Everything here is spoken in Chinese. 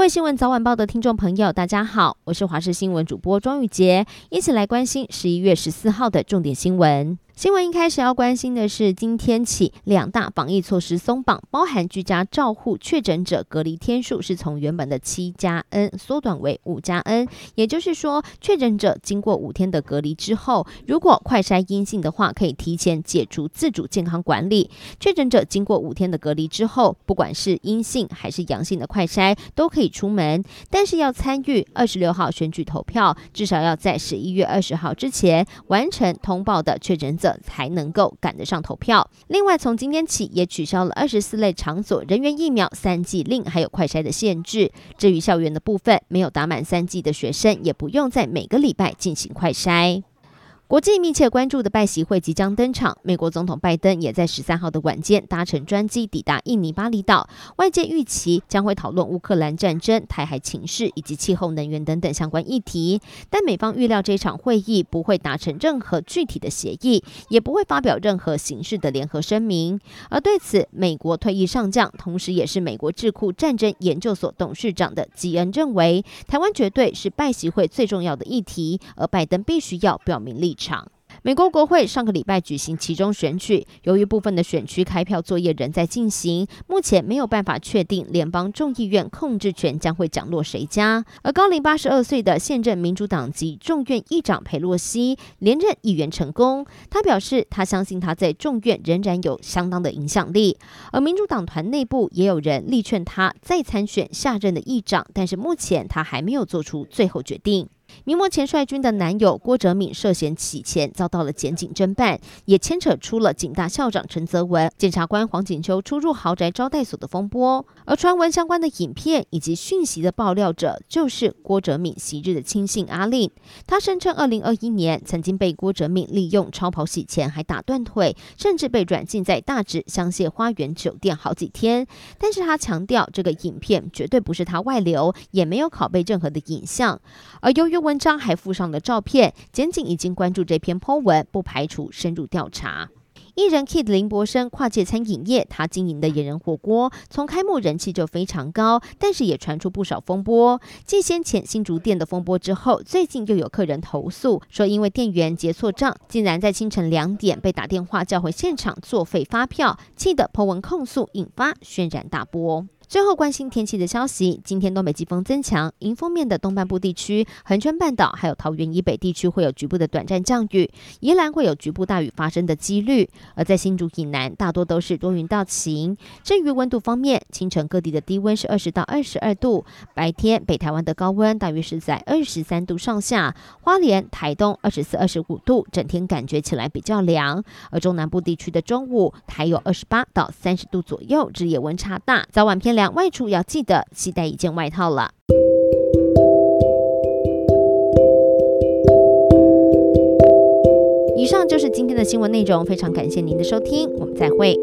各位新闻早晚报的听众朋友，大家好，我是华视新闻主播庄宇洁，一起来关心十一月十四号的重点新闻。新闻一开始要关心的是，今天起两大防疫措施松绑，包含居家照护确诊者隔离天数是从原本的七加 N 缩短为五加 N，也就是说，确诊者经过五天的隔离之后，如果快筛阴性的话，可以提前解除自主健康管理。确诊者经过五天的隔离之后，不管是阴性还是阳性的快筛，都可以出门，但是要参与二十六号选举投票，至少要在十一月二十号之前完成通报的确诊者。才能够赶得上投票。另外，从今天起也取消了二十四类场所人员疫苗三剂令，还有快筛的限制。至于校园的部分，没有打满三剂的学生也不用在每个礼拜进行快筛。国际密切关注的拜习会即将登场，美国总统拜登也在十三号的晚间搭乘专机抵达印尼巴厘岛。外界预期将会讨论乌克兰战争、台海情势以及气候能源等等相关议题。但美方预料这场会议不会达成任何具体的协议，也不会发表任何形式的联合声明。而对此，美国退役上将，同时也是美国智库战争研究所董事长的基恩认为，台湾绝对是拜习会最重要的议题，而拜登必须要表明立场。美国国会上个礼拜举行其中选举，由于部分的选区开票作业仍在进行，目前没有办法确定联邦众议院控制权将会降落谁家。而高龄八十二岁的现任民主党籍众院议长佩洛西连任议员成功，他表示他相信他在众院仍然有相当的影响力。而民主党团内部也有人力劝他再参选下任的议长，但是目前他还没有做出最后决定。名模钱帅军的男友郭哲敏涉嫌洗钱，遭到了检警侦办，也牵扯出了警大校长陈泽文、检察官黄锦秋出入豪宅招待所的风波。而传闻相关的影片以及讯息的爆料者，就是郭哲敏昔日的亲信阿令。他声称，二零二一年曾经被郭哲敏利用超跑洗钱，还打断腿，甚至被软禁在大直香榭花园酒店好几天。但是他强调，这个影片绝对不是他外流，也没有拷贝任何的影像。而由于文章还附上了照片，检警已经关注这篇 po 文，不排除深入调查。艺人 Kid 林柏生跨界餐饮业，他经营的野人火锅从开幕人气就非常高，但是也传出不少风波。继先前新竹店的风波之后，最近又有客人投诉说，因为店员结错账，竟然在清晨两点被打电话叫回现场作废发票，气得 po 文控诉，引发轩然大波。最后关心天气的消息，今天东北季风增强，迎风面的东半部地区、恒春半岛还有桃园以北地区会有局部的短暂降雨，宜兰会有局部大雨发生的几率。而在新竹以南，大多都是多云到晴。至于温度方面，清晨各地的低温是二十到二十二度，白天北台湾的高温大约是在二十三度上下，花莲、台东二十四、二十五度，整天感觉起来比较凉。而中南部地区的中午还有二十八到三十度左右，日夜温差大，早晚偏凉。外出要记得携带一件外套了。以上就是今天的新闻内容，非常感谢您的收听，我们再会。